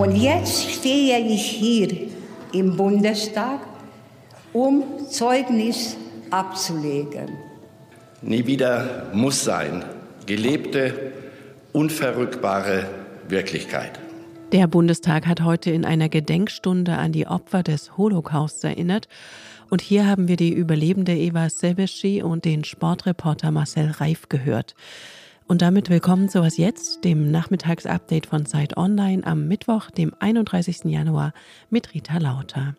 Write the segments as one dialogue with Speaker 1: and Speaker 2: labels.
Speaker 1: Und jetzt stehe ich hier im Bundestag, um Zeugnis abzulegen.
Speaker 2: Nie wieder muss sein. Gelebte, unverrückbare Wirklichkeit.
Speaker 3: Der Bundestag hat heute in einer Gedenkstunde an die Opfer des Holocausts erinnert. Und hier haben wir die Überlebende Eva Sebeschi und den Sportreporter Marcel Reif gehört. Und damit willkommen zu Was Jetzt, dem Nachmittagsupdate von Zeit Online am Mittwoch, dem 31. Januar mit Rita Lauter.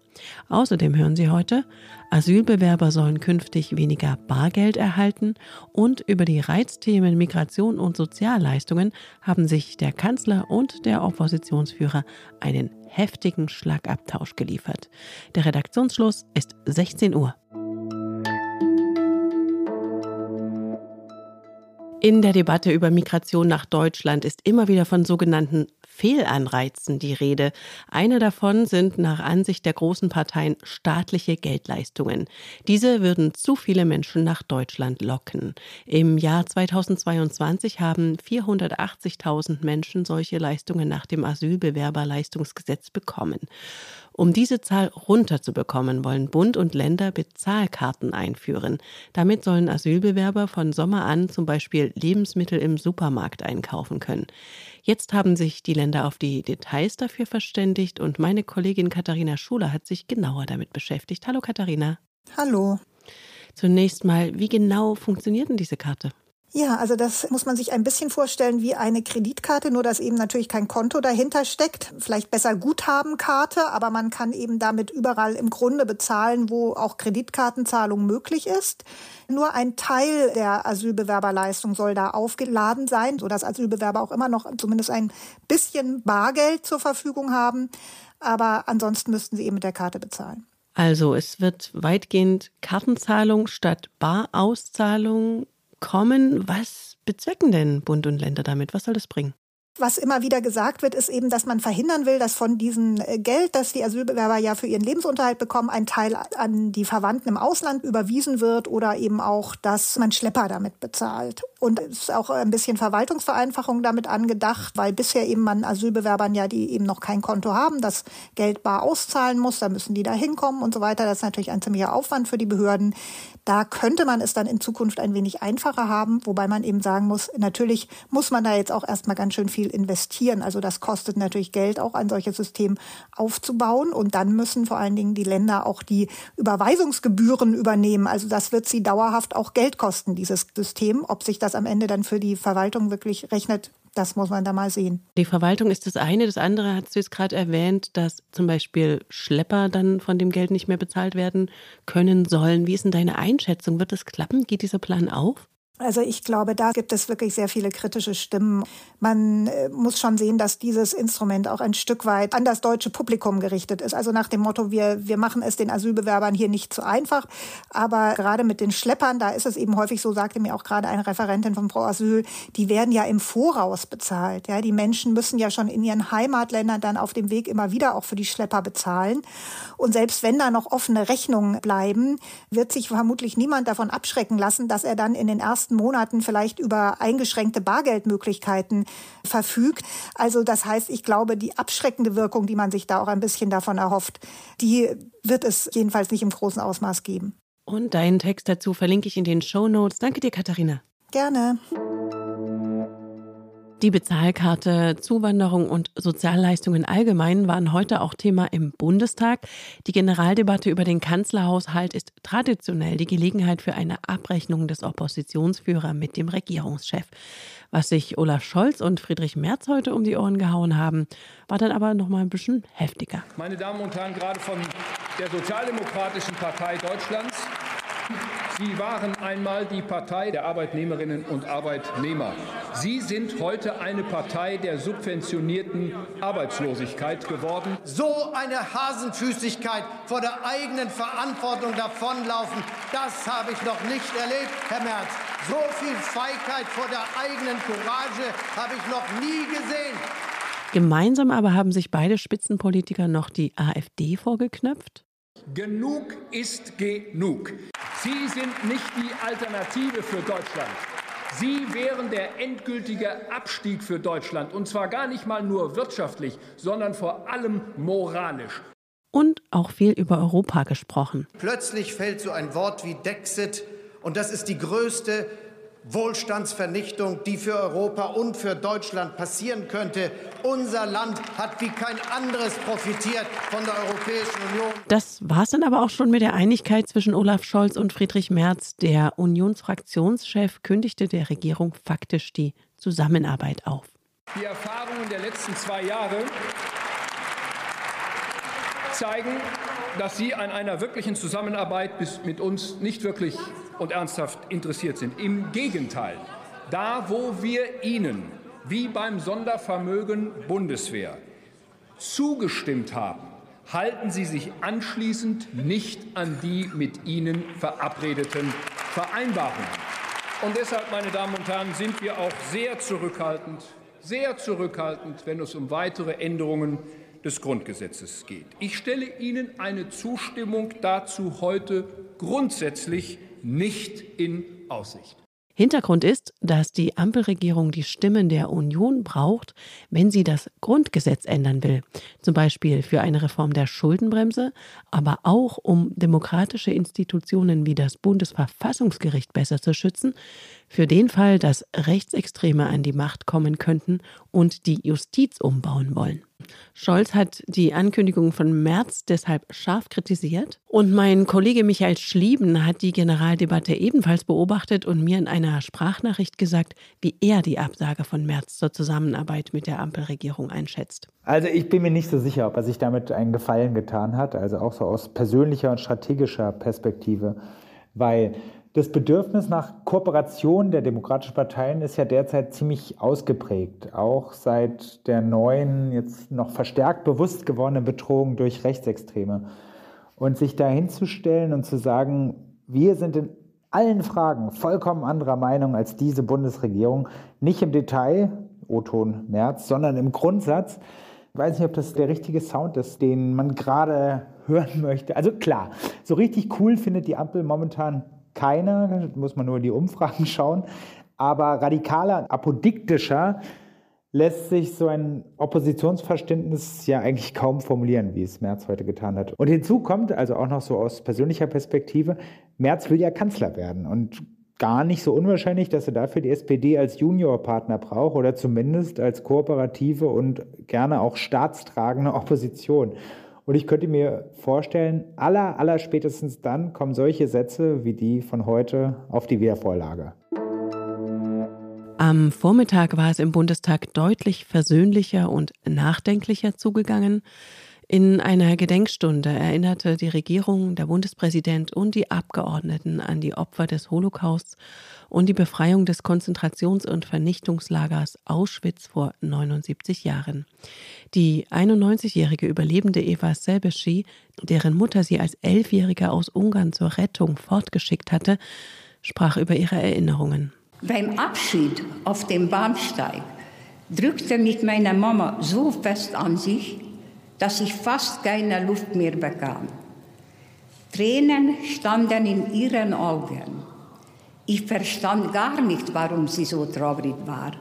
Speaker 3: Außerdem hören Sie heute, Asylbewerber sollen künftig weniger Bargeld erhalten und über die Reizthemen Migration und Sozialleistungen haben sich der Kanzler und der Oppositionsführer einen heftigen Schlagabtausch geliefert. Der Redaktionsschluss ist 16 Uhr. In der Debatte über Migration nach Deutschland ist immer wieder von sogenannten Fehlanreizen die Rede. Eine davon sind nach Ansicht der großen Parteien staatliche Geldleistungen. Diese würden zu viele Menschen nach Deutschland locken. Im Jahr 2022 haben 480.000 Menschen solche Leistungen nach dem Asylbewerberleistungsgesetz bekommen. Um diese Zahl runterzubekommen, wollen Bund und Länder Bezahlkarten einführen. Damit sollen Asylbewerber von Sommer an zum Beispiel Lebensmittel im Supermarkt einkaufen können. Jetzt haben sich die Länder auf die Details dafür verständigt und meine Kollegin Katharina Schuler hat sich genauer damit beschäftigt. Hallo Katharina.
Speaker 4: Hallo.
Speaker 3: Zunächst mal, wie genau funktioniert denn diese Karte?
Speaker 4: Ja, also das muss man sich ein bisschen vorstellen wie eine Kreditkarte, nur dass eben natürlich kein Konto dahinter steckt. Vielleicht besser Guthabenkarte, aber man kann eben damit überall im Grunde bezahlen, wo auch Kreditkartenzahlung möglich ist. Nur ein Teil der Asylbewerberleistung soll da aufgeladen sein, sodass Asylbewerber auch immer noch zumindest ein bisschen Bargeld zur Verfügung haben. Aber ansonsten müssten sie eben mit der Karte bezahlen.
Speaker 3: Also es wird weitgehend Kartenzahlung statt Barauszahlung kommen. Was bezwecken denn Bund und Länder damit? Was soll das bringen?
Speaker 4: Was immer wieder gesagt wird, ist eben, dass man verhindern will, dass von diesem äh, Geld, das die Asylbewerber ja für ihren Lebensunterhalt bekommen, ein Teil an die Verwandten im Ausland überwiesen wird oder eben auch, dass man Schlepper damit bezahlt. Und es ist auch ein bisschen Verwaltungsvereinfachung damit angedacht, weil bisher eben man Asylbewerbern ja, die eben noch kein Konto haben, das Geld bar auszahlen muss, da müssen die da hinkommen und so weiter. Das ist natürlich ein ziemlicher Aufwand für die Behörden. Da könnte man es dann in Zukunft ein wenig einfacher haben, wobei man eben sagen muss, natürlich muss man da jetzt auch erstmal ganz schön viel investieren. Also das kostet natürlich Geld, auch ein solches System aufzubauen. Und dann müssen vor allen Dingen die Länder auch die Überweisungsgebühren übernehmen. Also das wird sie dauerhaft auch Geld kosten, dieses System. Ob sich das am Ende dann für die Verwaltung wirklich rechnet, das muss man da mal sehen.
Speaker 3: Die Verwaltung ist das eine. Das andere hast du jetzt gerade erwähnt, dass zum Beispiel Schlepper dann von dem Geld nicht mehr bezahlt werden können sollen. Wie ist denn deine Einschätzung? Wird das klappen? Geht dieser Plan auf?
Speaker 4: Also ich glaube, da gibt es wirklich sehr viele kritische Stimmen. Man äh, muss schon sehen, dass dieses Instrument auch ein Stück weit an das deutsche Publikum gerichtet ist. Also nach dem Motto, wir, wir machen es den Asylbewerbern hier nicht zu einfach. Aber gerade mit den Schleppern, da ist es eben häufig so, sagte mir auch gerade eine Referentin von Pro Asyl, die werden ja im Voraus bezahlt. Ja, die Menschen müssen ja schon in ihren Heimatländern dann auf dem Weg immer wieder auch für die Schlepper bezahlen. Und selbst wenn da noch offene Rechnungen bleiben, wird sich vermutlich niemand davon abschrecken lassen, dass er dann in den ersten ersten Monaten vielleicht über eingeschränkte Bargeldmöglichkeiten verfügt. Also das heißt, ich glaube, die abschreckende Wirkung, die man sich da auch ein bisschen davon erhofft, die wird es jedenfalls nicht im großen Ausmaß geben.
Speaker 3: Und deinen Text dazu verlinke ich in den Show Notes. Danke dir, Katharina.
Speaker 4: Gerne.
Speaker 3: Die Bezahlkarte, Zuwanderung und Sozialleistungen allgemein waren heute auch Thema im Bundestag. Die Generaldebatte über den Kanzlerhaushalt ist traditionell die Gelegenheit für eine Abrechnung des Oppositionsführers mit dem Regierungschef. Was sich Olaf Scholz und Friedrich Merz heute um die Ohren gehauen haben, war dann aber noch mal ein bisschen heftiger.
Speaker 5: Meine Damen und Herren, gerade von der Sozialdemokratischen Partei Deutschlands Sie waren einmal die Partei der Arbeitnehmerinnen und Arbeitnehmer. Sie sind heute eine Partei der subventionierten Arbeitslosigkeit geworden.
Speaker 6: So eine Hasenfüßigkeit vor der eigenen Verantwortung davonlaufen, das habe ich noch nicht erlebt, Herr Merz. So viel Feigheit vor der eigenen Courage habe ich noch nie gesehen.
Speaker 3: Gemeinsam aber haben sich beide Spitzenpolitiker noch die AfD vorgeknöpft.
Speaker 5: Genug ist genug. Sie sind nicht die Alternative für Deutschland. Sie wären der endgültige Abstieg für Deutschland, und zwar gar nicht mal nur wirtschaftlich, sondern vor allem moralisch.
Speaker 3: Und auch viel über Europa gesprochen.
Speaker 6: Plötzlich fällt so ein Wort wie Dexit, und das ist die größte Wohlstandsvernichtung, die für Europa und für Deutschland passieren könnte. Unser Land hat wie kein anderes profitiert von der Europäischen Union.
Speaker 3: Das war es dann aber auch schon mit der Einigkeit zwischen Olaf Scholz und Friedrich Merz. Der Unionsfraktionschef kündigte der Regierung faktisch die Zusammenarbeit auf.
Speaker 5: Die Erfahrungen der letzten zwei Jahre zeigen, dass Sie an einer wirklichen Zusammenarbeit mit uns nicht wirklich und ernsthaft interessiert sind. Im Gegenteil, da wo wir Ihnen, wie beim Sondervermögen Bundeswehr, zugestimmt haben, halten Sie sich anschließend nicht an die mit Ihnen verabredeten Vereinbarungen. Und deshalb, meine Damen und Herren, sind wir auch sehr zurückhaltend, sehr zurückhaltend, wenn es um weitere Änderungen des Grundgesetzes geht. Ich stelle Ihnen eine Zustimmung dazu heute grundsätzlich nicht in Aussicht.
Speaker 3: Hintergrund ist, dass die Ampelregierung die Stimmen der Union braucht, wenn sie das Grundgesetz ändern will. Zum Beispiel für eine Reform der Schuldenbremse, aber auch um demokratische Institutionen wie das Bundesverfassungsgericht besser zu schützen, für den Fall, dass Rechtsextreme an die Macht kommen könnten und die Justiz umbauen wollen. Scholz hat die Ankündigung von März deshalb scharf kritisiert. Und mein Kollege Michael Schlieben hat die Generaldebatte ebenfalls beobachtet und mir in einer Sprachnachricht gesagt, wie er die Absage von März zur Zusammenarbeit mit der Ampelregierung einschätzt.
Speaker 7: Also ich bin mir nicht so sicher, ob er sich damit einen Gefallen getan hat, also auch so aus persönlicher und strategischer Perspektive, weil das Bedürfnis nach Kooperation der demokratischen Parteien ist ja derzeit ziemlich ausgeprägt, auch seit der neuen, jetzt noch verstärkt bewusst gewordenen Bedrohung durch Rechtsextreme. Und sich da hinzustellen und zu sagen, wir sind in allen Fragen vollkommen anderer Meinung als diese Bundesregierung, nicht im Detail, O-Ton März, sondern im Grundsatz. Ich weiß nicht, ob das der richtige Sound ist, den man gerade hören möchte. Also klar, so richtig cool findet die Ampel momentan keiner, muss man nur in die Umfragen schauen. Aber radikaler, apodiktischer lässt sich so ein Oppositionsverständnis ja eigentlich kaum formulieren, wie es Merz heute getan hat. Und hinzu kommt, also auch noch so aus persönlicher Perspektive, Merz will ja Kanzler werden und gar nicht so unwahrscheinlich, dass er dafür die SPD als Juniorpartner braucht oder zumindest als kooperative und gerne auch staatstragende Opposition. Und ich könnte mir vorstellen, aller, aller spätestens dann kommen solche Sätze wie die von heute auf die Wiedervorlage.
Speaker 3: Am Vormittag war es im Bundestag deutlich versöhnlicher und nachdenklicher zugegangen. In einer Gedenkstunde erinnerte die Regierung, der Bundespräsident und die Abgeordneten an die Opfer des Holocausts und die Befreiung des Konzentrations- und Vernichtungslagers Auschwitz vor 79 Jahren. Die 91-jährige Überlebende Eva Selbeschi, deren Mutter sie als Elfjähriger aus Ungarn zur Rettung fortgeschickt hatte, sprach über ihre Erinnerungen.
Speaker 1: Beim Abschied auf dem Bahnsteig drückte mich meine Mama so fest an sich, dass ich fast keine Luft mehr bekam. Tränen standen in ihren Augen. Ich verstand gar nicht, warum sie so traurig war,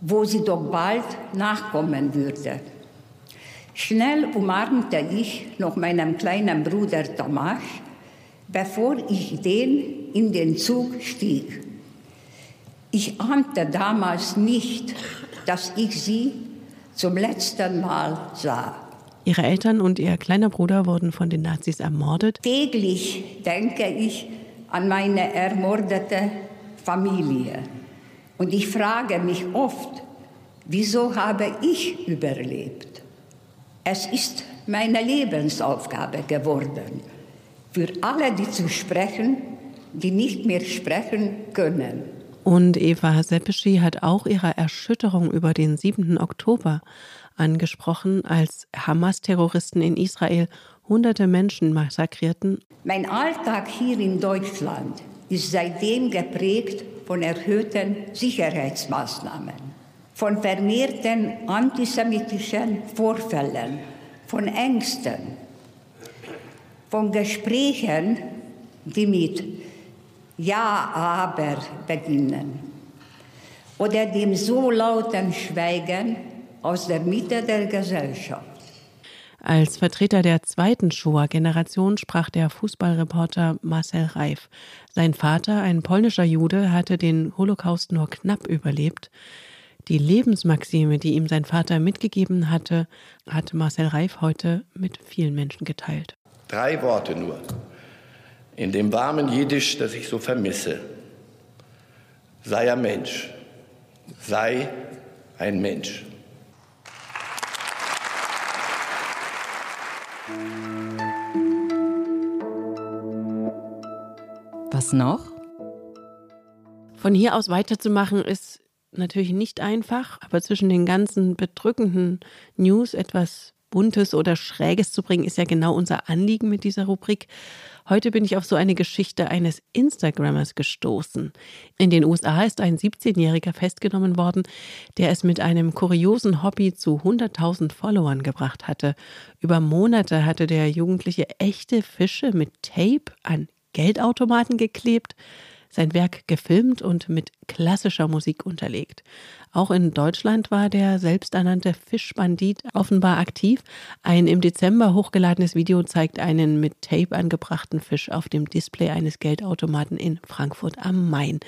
Speaker 1: wo sie doch bald nachkommen würde. Schnell umarmte ich noch meinen kleinen Bruder Tomasz, bevor ich den in den Zug stieg. Ich ahnte damals nicht, dass ich sie zum letzten Mal sah.
Speaker 3: Ihre Eltern und ihr kleiner Bruder wurden von den Nazis ermordet.
Speaker 1: Täglich denke ich an meine ermordete Familie. Und ich frage mich oft, wieso habe ich überlebt? Es ist meine Lebensaufgabe geworden, für alle, die zu sprechen, die nicht mehr sprechen können.
Speaker 3: Und Eva Seppeschi hat auch ihre Erschütterung über den 7. Oktober angesprochen, als Hamas-Terroristen in Israel hunderte Menschen massakrierten.
Speaker 1: Mein Alltag hier in Deutschland ist seitdem geprägt von erhöhten Sicherheitsmaßnahmen, von vermehrten antisemitischen Vorfällen, von Ängsten, von Gesprächen, die mit Ja, aber beginnen. Oder dem so lauten Schweigen aus der Mitte der Gesellschaft.
Speaker 3: Als Vertreter der zweiten Shoah-Generation sprach der Fußballreporter Marcel Reif. Sein Vater, ein polnischer Jude, hatte den Holocaust nur knapp überlebt. Die Lebensmaxime, die ihm sein Vater mitgegeben hatte, hat Marcel Reif heute mit vielen Menschen geteilt.
Speaker 2: Drei Worte nur. In dem warmen Jiddisch, das ich so vermisse. Sei ein Mensch. Sei ein Mensch.
Speaker 8: Was noch?
Speaker 3: Von hier aus weiterzumachen ist natürlich nicht einfach, aber zwischen den ganzen bedrückenden News etwas Buntes oder Schräges zu bringen, ist ja genau unser Anliegen mit dieser Rubrik. Heute bin ich auf so eine Geschichte eines Instagrammers gestoßen. In den USA ist ein 17-Jähriger festgenommen worden, der es mit einem kuriosen Hobby zu 100.000 Followern gebracht hatte. Über Monate hatte der Jugendliche echte Fische mit Tape an Geldautomaten geklebt, sein Werk gefilmt und mit klassischer Musik unterlegt. Auch in Deutschland war der selbsternannte Fischbandit offenbar aktiv. Ein im Dezember hochgeladenes Video zeigt einen mit Tape angebrachten Fisch auf dem Display eines Geldautomaten in Frankfurt am Main.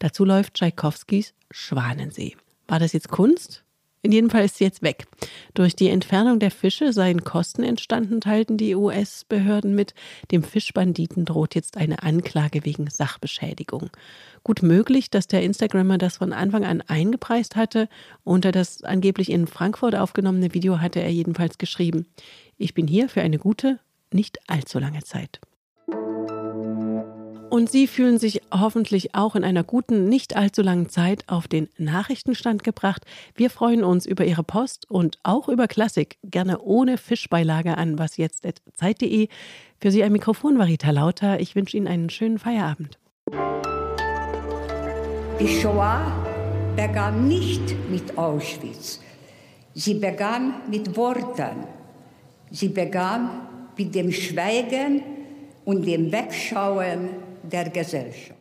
Speaker 3: Dazu läuft Tschaikowskis Schwanensee. War das jetzt Kunst? In jedem Fall ist sie jetzt weg. Durch die Entfernung der Fische seien Kosten entstanden, teilten die US-Behörden mit. Dem Fischbanditen droht jetzt eine Anklage wegen Sachbeschädigung. Gut möglich, dass der Instagrammer das von Anfang an eingepreist hatte. Unter das angeblich in Frankfurt aufgenommene Video hatte er jedenfalls geschrieben: Ich bin hier für eine gute, nicht allzu lange Zeit. Und Sie fühlen sich hoffentlich auch in einer guten, nicht allzu langen Zeit auf den Nachrichtenstand gebracht. Wir freuen uns über Ihre Post und auch über Klassik, gerne ohne Fischbeilage an wasjetzt.zeit.de. Für Sie ein Mikrofon war Rita Lauter. Ich wünsche Ihnen einen schönen Feierabend.
Speaker 1: Die Shoah begann nicht mit Auschwitz. Sie begann mit Worten. Sie begann mit dem Schweigen und dem Wegschauen der Gesellschaft.